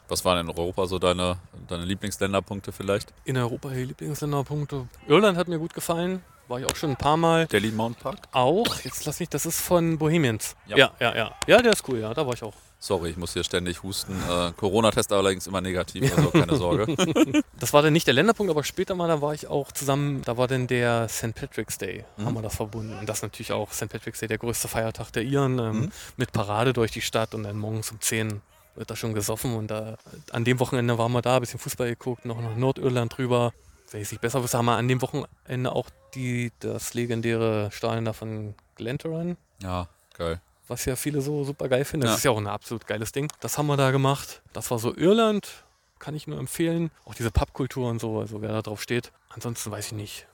Was waren in Europa so deine, deine Lieblingsländerpunkte vielleicht?
In Europa die Lieblingsländerpunkte. Irland hat mir gut gefallen. War ich auch schon ein paar Mal.
Delhi Mount Park?
Auch, jetzt lass mich, das ist von Bohemians.
Ja.
Ja, ja, ja. Ja, der ist cool, ja, da war ich auch.
Sorry, ich muss hier ständig husten. Äh, Corona-Test allerdings immer negativ, also keine Sorge. *laughs*
Das war dann nicht der Länderpunkt, aber später mal, da war ich auch zusammen, da war dann der St. Patrick's Day,
Mhm.
haben wir das verbunden. Und das ist natürlich auch St. Patrick's Day, der größte Feiertag der Iren, ähm,
Mhm.
mit Parade durch die Stadt und dann morgens um 10 wird da schon gesoffen und da, an dem Wochenende waren wir da, ein bisschen Fußball geguckt, noch nach Nordirland drüber. Wenn ich nicht besser wüsste, haben wir an dem Wochenende auch die, das legendäre Stadion da von Glentoran
Ja, geil.
Was ja viele so super geil finden. Das
Ja.
ist ja auch ein absolut geiles Ding. Das haben wir da gemacht. Das war so Irland, kann ich nur empfehlen. Auch diese Pubkultur und so, also wer da drauf steht. Ansonsten weiß ich nicht.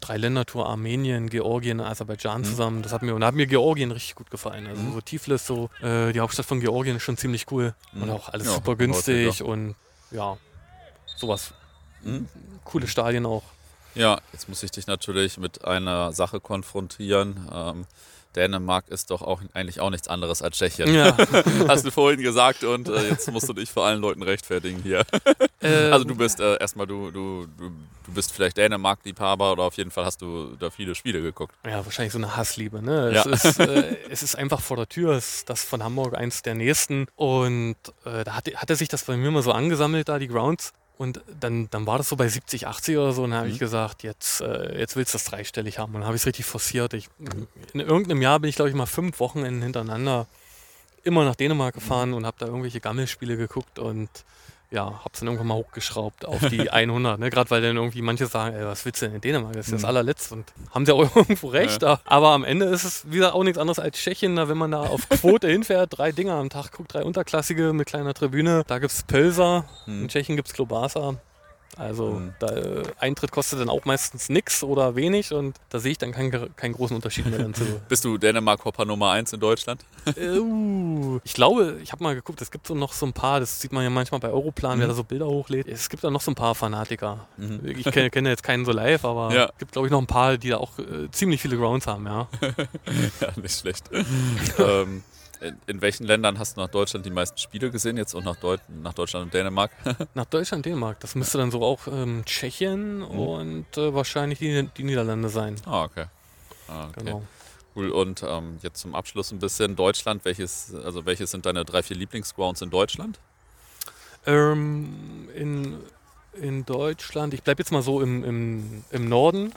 Drei Ländertour, Armenien, Georgien, Aserbaidschan
Mhm.
zusammen. Das hat mir, und da hat mir Georgien richtig gut gefallen. Also
Mhm.
so Tiflis, so äh, die Hauptstadt von Georgien ist schon ziemlich cool.
Mhm.
Und auch alles
Ja,
super günstig
häufiger.
und ja, sowas.
Mhm.
Coole Stadien auch.
Ja, jetzt muss ich dich natürlich mit einer Sache konfrontieren. Ähm, Dänemark ist doch auch eigentlich auch nichts anderes als Tschechien.
Ja. *laughs*
Hast du vorhin gesagt und äh, jetzt musst du dich vor allen Leuten rechtfertigen hier. *laughs*
Ähm,
Also du bist äh, erstmal, du, du, du, bist vielleicht Dänemark-Liebhaber oder auf jeden Fall hast du da viele Spiele geguckt.
Ja, wahrscheinlich so eine Hassliebe. Ne?
Ja.
Es, ist, äh, *laughs* es ist einfach vor der Tür. Es ist das von Hamburg eins der nächsten. Und äh, da hat, hat er sich das bei mir mal so angesammelt, da die Grounds. Und dann, dann war das so bei 70, 80 oder so. Und dann habe
Mhm.
ich gesagt, jetzt, äh, jetzt willst du das dreistellig haben. Und dann habe ich es richtig forciert. Ich, in irgendeinem Jahr bin ich, glaube ich, mal fünf Wochenenden hintereinander immer nach Dänemark gefahren und habe da irgendwelche Gammelspiele geguckt und ja, habe es dann irgendwann mal hochgeschraubt auf die *laughs* 100. Ne? Gerade weil dann irgendwie manche sagen, ey, was willst du denn in Dänemark? Das ist das
Mhm.
allerletzte. Und haben sie auch *laughs* irgendwo recht. Aber am Ende ist es wieder auch nichts anderes als Tschechien. Wenn man da auf Quote *laughs* hinfährt, drei Dinger am Tag guckt, drei Unterklassige mit kleiner Tribüne. Da gibt es Pölser.
Mhm.
In Tschechien gibt es Klobasa. Also
Mhm.
da, äh, Eintritt kostet dann auch meistens nix oder wenig und da sehe ich dann keinen, keinen großen Unterschied mehr. *laughs*
Bist du Dänemark-Hopper Nummer 1 in Deutschland?
Äh, uh, ich glaube, ich habe mal geguckt, es gibt so noch so ein paar, das sieht man ja manchmal bei Europlan, wer
Mhm.
da so Bilder hochlädt. Es gibt da noch so ein paar Fanatiker.
Mhm.
Ich kenne, kenne jetzt keinen so live, aber
Ja.
es gibt, glaube ich, noch ein paar, die da auch äh, ziemlich viele Grounds haben, ja. *laughs*
Ja, nicht schlecht. *laughs* ähm, in, in welchen Ländern hast du nach Deutschland die meisten Spiele gesehen jetzt und nach, Deut nach Deutschland und Dänemark? *laughs*
Nach Deutschland, Dänemark. Das müsste dann so auch ähm, Tschechien
Mhm.
und äh, wahrscheinlich die, die Niederlande sein.
Ah, okay. Ah, okay.
Genau.
Cool. Und ähm, jetzt zum Abschluss ein bisschen Deutschland. Welches, also welches sind deine drei, vier Lieblingsgrounds in Deutschland?
Ähm, in, in Deutschland, ich bleibe jetzt mal so im, im, im Norden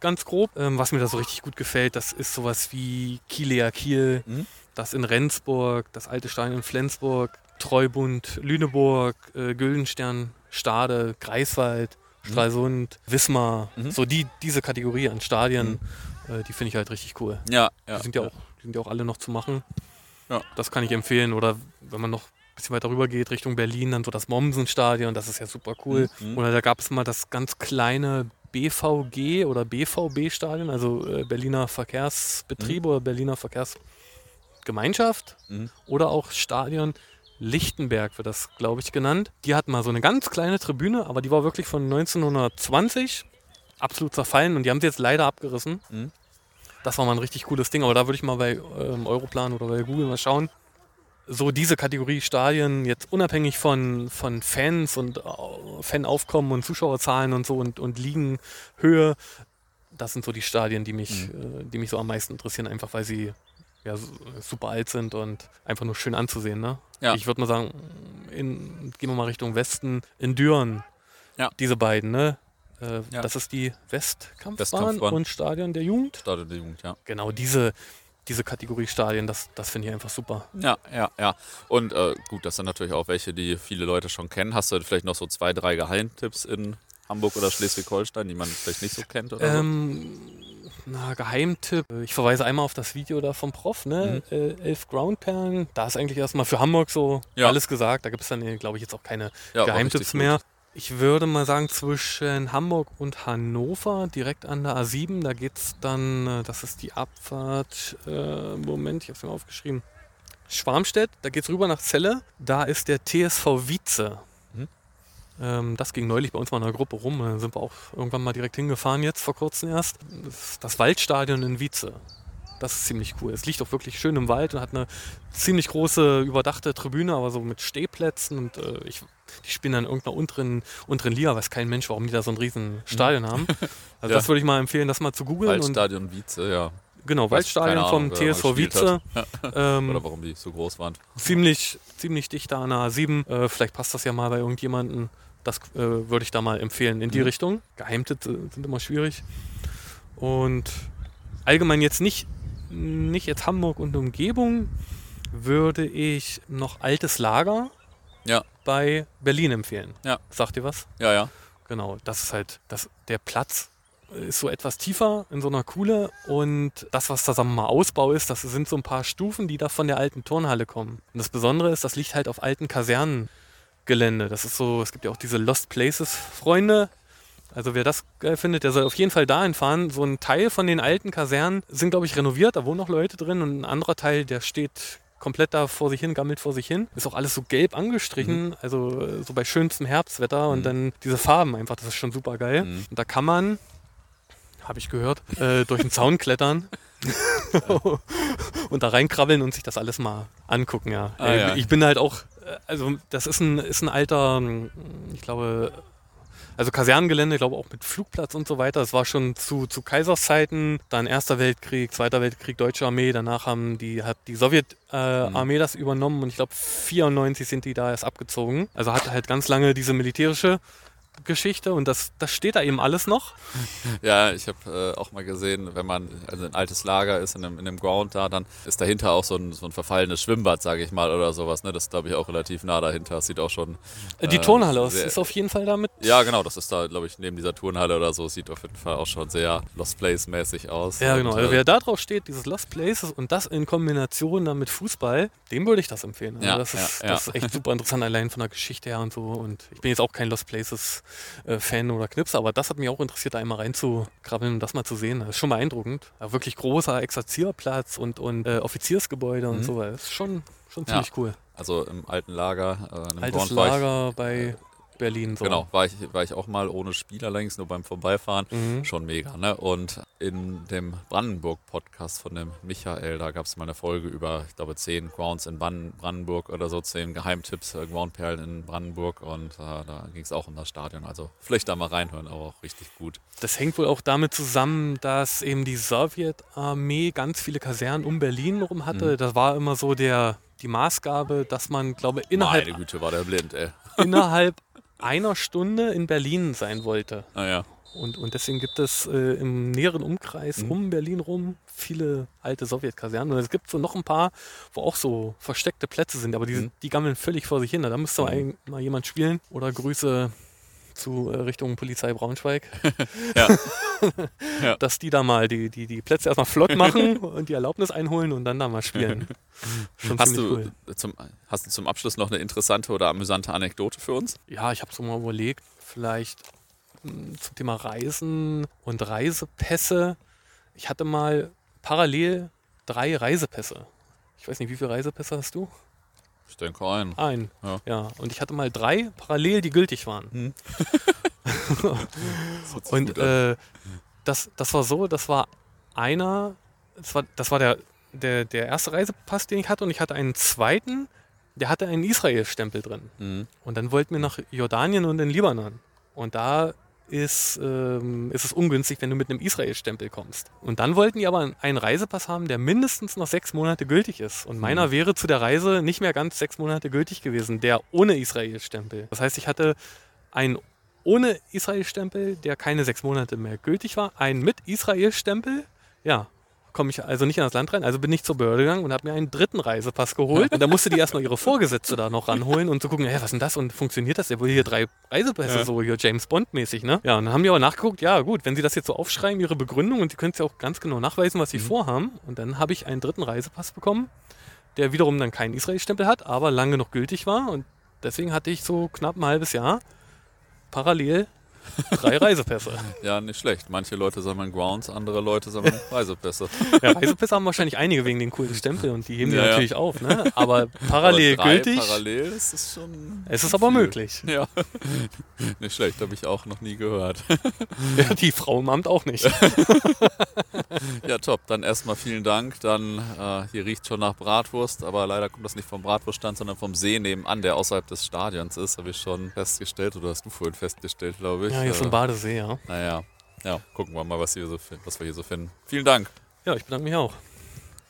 ganz grob. Ähm, was mir da so richtig gut gefällt, das ist sowas wie Kielea Kiel,
Mhm.
Das in Rendsburg, das alte Stein in Flensburg, Treubund, Lüneburg, äh, Güldenstern, Stade, Greifswald,
Mhm.
Stralsund, Wismar.
Mhm.
So die, diese Kategorie an Stadien, äh, die finde ich halt richtig cool.
Ja, ja.
Die sind ja, auch, die sind ja auch alle noch zu machen.
Ja.
Das kann ich empfehlen. Oder wenn man noch ein bisschen weiter rüber geht, Richtung Berlin, dann so das Mommsen-Stadion, das ist ja super cool.
Mhm.
Oder da gab es mal das ganz kleine BVG oder BVB-Stadion, also äh, Berliner Verkehrsbetrieb oder Berliner Verkehrsgemeinschaft.
Mhm.
Oder auch Stadion Lichtenberg wird das, glaube ich, genannt. Die hatten mal so eine ganz kleine Tribüne, aber die war wirklich von 1920 absolut zerfallen und die haben sie jetzt leider abgerissen.
Mhm.
Das war mal ein richtig cooles Ding, aber da würde ich mal bei ähm, Europlan oder bei Google mal schauen. So diese Kategorie Stadien, jetzt unabhängig von, von Fans und äh, Fanaufkommen und Zuschauerzahlen und so und, und Ligenhöhe, das sind so die Stadien, die mich, äh, die mich so am meisten interessieren, einfach weil sie ja, su- super alt sind und einfach nur schön anzusehen. Ne?
Ja.
Ich würde mal sagen, in, gehen wir mal Richtung Westen, in Düren,
Ja.
diese beiden, ne? Äh,
Ja.
Das ist die Westkampfbahn,
Westkampfbahn.
und Stadion der Jugend.
Stadion der Jugend, ja.
Genau, diese, diese Kategorie Stadien, das, das finde ich einfach super.
Ja, ja, ja. Und äh, gut, das sind natürlich auch welche, die viele Leute schon kennen. Hast du vielleicht noch so zwei, drei Geheimtipps in Hamburg oder Schleswig-Holstein, die man vielleicht nicht so kennt oder
Ähm, na, Geheimtipp. Ich verweise einmal auf das Video da vom Prof, ne? Äh, elf Groundperlen. Da ist eigentlich erstmal für Hamburg so
Mhm. Ja.
alles gesagt. Da gibt es dann, glaube ich, jetzt auch keine?
Ja,
Geheimtipps
gut.
mehr. Ich würde mal sagen, zwischen Hamburg und Hannover, direkt an der A7, da geht es dann, äh, das ist die Abfahrt, äh, Moment, ich habe es mir aufgeschrieben. Schwarmstedt, da geht es rüber nach Celle, da ist der TSV Wietze.
Mhm.
Ähm, das ging neulich bei uns mal in der Gruppe rum, da sind wir auch irgendwann mal direkt hingefahren, jetzt vor kurzem erst. Das, das Waldstadion in Wietze. Das ist ziemlich cool. Es liegt auch wirklich schön im Wald und hat eine ziemlich große überdachte Tribüne, aber so mit Stehplätzen und äh, ich, die spielen dann in irgendeiner unteren, unteren Liga, weiß kein Mensch, warum die da so ein riesen Stadion haben. *laughs* Also
Ja.
das würde ich mal empfehlen, das mal zu googeln. Und,
Waldstadion Wietze, ja.
genau, Waldstadion vom
Ahnung, mal
TSV Wietze. *laughs* *laughs* Ähm,
Oder warum die so groß waren.
ziemlich, ziemlich dicht da an der A7. Äh, vielleicht passt das ja mal bei irgendjemanden. Das äh, würde ich da mal empfehlen in die
Mhm.
Richtung. Geheimtipps sind immer schwierig. Und allgemein jetzt nicht, nicht jetzt Hamburg und Umgebung, würde ich noch altes Lager
Ja.
bei Berlin empfehlen.
Ja.
Sagt ihr was?
Ja, ja.
Genau, das ist halt, das, der Platz ist so etwas tiefer in so einer Kuhle und das, was da sagen wir mal Ausbau ist, das sind so ein paar Stufen, die da von der alten Turnhalle kommen. Und das Besondere ist, das liegt halt auf alten Kasernengelände. Das ist so, es gibt ja auch diese Lost Places Freunde. Also wer das geil findet, der soll auf jeden Fall dahin fahren. So ein Teil von den alten Kasernen sind, glaube ich, renoviert, da wohnen noch Leute drin und ein anderer Teil, der steht komplett da vor sich hin, gammelt vor sich hin. Ist auch alles so gelb angestrichen, also äh, so bei schönstem Herbstwetter und
Mhm.
dann diese Farben einfach, das ist schon super geil.
Mhm.
Und da kann man, habe ich gehört, äh, durch den Zaun klettern *laughs* *laughs* und da reinkrabbeln und sich das alles mal angucken, ja.
Ah,
Äh,
ja.
Ich bin halt auch, also das ist ein, ist ein alter, mh, ich glaube, also Kasernengelände, ich glaube auch mit Flugplatz und so weiter. Das war schon zu, zu Kaiserszeiten, dann Erster Weltkrieg, Zweiter Weltkrieg, Deutsche Armee. Danach haben die, hat die Sowjetarmee äh,
Mhm.
Das übernommen und ich glaube 94 sind die da erst abgezogen. Also hatte halt ganz lange diese militärische Geschichte und das, das steht da eben alles noch.
Ja, ich habe äh, auch mal gesehen, wenn man also ein altes Lager ist in einem, in einem Ground da, dann ist dahinter auch so ein, so ein verfallenes Schwimmbad, sage ich mal, oder sowas. Ne? Das ist, glaube ich, auch relativ nah dahinter. Das sieht auch schon.
Äh, Die Turnhalle ist,
sehr-
ist auf jeden Fall damit.
Ja, genau, das ist da, glaube ich, neben dieser Turnhalle oder so. Sieht auf jeden Fall auch schon sehr Lost Place-mäßig aus.
Ja, genau.
Und,
Also
äh,
wer da drauf steht, dieses Lost Places und das in Kombination dann mit Fußball, dem würde ich das empfehlen. Also
Ja,
das, ist,
ja, ja.
das ist echt super interessant, allein von der Geschichte her und so. Und ich bin jetzt auch kein Lost Places äh, Fan oder Knips, aber das hat mich auch interessiert, da einmal reinzukrabbeln und das mal zu sehen. Das ist schon beeindruckend. Ja, wirklich großer Exerzierplatz und, und äh, Offiziersgebäude und
Mhm.
so. Das ist schon, schon
Ja.
ziemlich cool.
Also im alten Lager, äh, im
Altes Lager bei Berlin. So.
Genau, war ich, war ich auch mal ohne Spiel allerdings, nur beim Vorbeifahren.
Mhm.
Schon mega, ne? Und in dem Brandenburg-Podcast von dem Michael, da gab es mal eine Folge über, ich glaube, zehn Grounds in Brandenburg oder so, zehn Geheimtipps, äh, Groundperlen in Brandenburg und äh, da ging es auch um das Stadion. Also vielleicht da mal reinhören, aber auch richtig gut.
Das hängt wohl auch damit zusammen, dass eben die Sowjetarmee ganz viele Kasernen um Berlin rum hatte.
Mhm.
Das war immer so der, die Maßgabe, dass man, glaube innerhalb,
Meine Güte, war der blind, ey.
innerhalb einer Stunde in Berlin sein wollte.
Naja,
Und, und deswegen gibt es äh, im näheren Umkreis
Mhm.
um Berlin rum viele alte Sowjetkasernen. Und es gibt so noch ein paar, wo auch so versteckte Plätze sind, aber die,
Mhm.
die gammeln völlig vor sich hin. Da müsste
Mhm.
mal jemand spielen. Oder Grüße zu äh, Richtung Polizei Braunschweig. *laughs* *laughs*
Ja.
Dass die da mal die, die, die Plätze erstmal flott machen und die Erlaubnis einholen und dann da mal spielen. *laughs* Schon
hast du,
cool.
zum, hast du zum Abschluss noch eine interessante oder amüsante Anekdote für uns?
Ja, ich habe so mal überlegt, vielleicht mh, zum Thema Reisen und Reisepässe. Ich hatte mal parallel drei Reisepässe. Ich weiß nicht, wie viele Reisepässe hast du?
Ich denke ein.
Ein.
Ja.
Ja. Und ich hatte mal drei parallel, die gültig waren.
Hm. *laughs*
Und äh, das, das war so, das war einer, das war, das war der, der, der erste Reisepass, den ich hatte. Und ich hatte einen zweiten, der hatte einen Israel-Stempel drin.
Mhm.
Und dann wollten wir nach Jordanien und in Libanon. Und da ist, ähm, ist es ungünstig, wenn du mit einem Israel-Stempel kommst. Und dann wollten die aber einen Reisepass haben, der mindestens noch sechs Monate gültig ist. Und meiner wäre zu der Reise nicht mehr ganz sechs Monate gültig gewesen, der ohne Israel-Stempel. Das heißt, ich hatte einen ohne Israel-Stempel, der keine sechs Monate mehr gültig war, einen mit Israel-Stempel, ja. Komme ich also nicht in das Land rein, also bin ich zur Behörde gegangen und habe mir einen dritten Reisepass geholt. Und da musste die *laughs* erstmal ihre Vorgesetzte da noch ranholen und zu gucken, hä, was ist denn das und funktioniert das? Ja, wohl hier drei Reisepässe,
Ja.
so hier James Bond-mäßig, ne? Ja, und dann haben die aber nachgeguckt, ja gut, wenn sie das jetzt so aufschreiben, ihre Begründung, und sie können es ja auch ganz genau nachweisen, was sie vorhaben. Und dann habe ich einen dritten Reisepass bekommen, der wiederum dann keinen Israel-Stempel hat, aber lang genug gültig war. Und deswegen hatte ich so knapp ein halbes Jahr parallel drei Reisepässe.
Ja, nicht schlecht. Manche Leute sammeln Grounds, andere Leute sammeln *laughs* Reisepässe.
Ja, Reisepässe haben wahrscheinlich einige wegen den coolen Stempel und die heben die
Ja, ja.
natürlich auf, ne? Aber *laughs* parallel
aber
gültig,
Parallel ist es schon.
es ist aber
viel.
möglich. *laughs*
Ja, nicht schlecht, habe ich auch noch nie gehört.
Ja, die Frau im Amt auch nicht.
Ja, top. Dann erstmal vielen Dank. Dann, äh, hier riecht schon nach Bratwurst, aber leider kommt das nicht vom Bratwurststand, sondern vom See nebenan, der außerhalb des Stadions ist, habe ich schon festgestellt. Oder hast du vorhin festgestellt, glaube ich.
Ja, hier ist ein
Äh,
Badesee, ja.
Naja, ja, gucken wir mal, was, hier so, was wir hier so finden. Vielen Dank.
Ja, ich bedanke mich auch.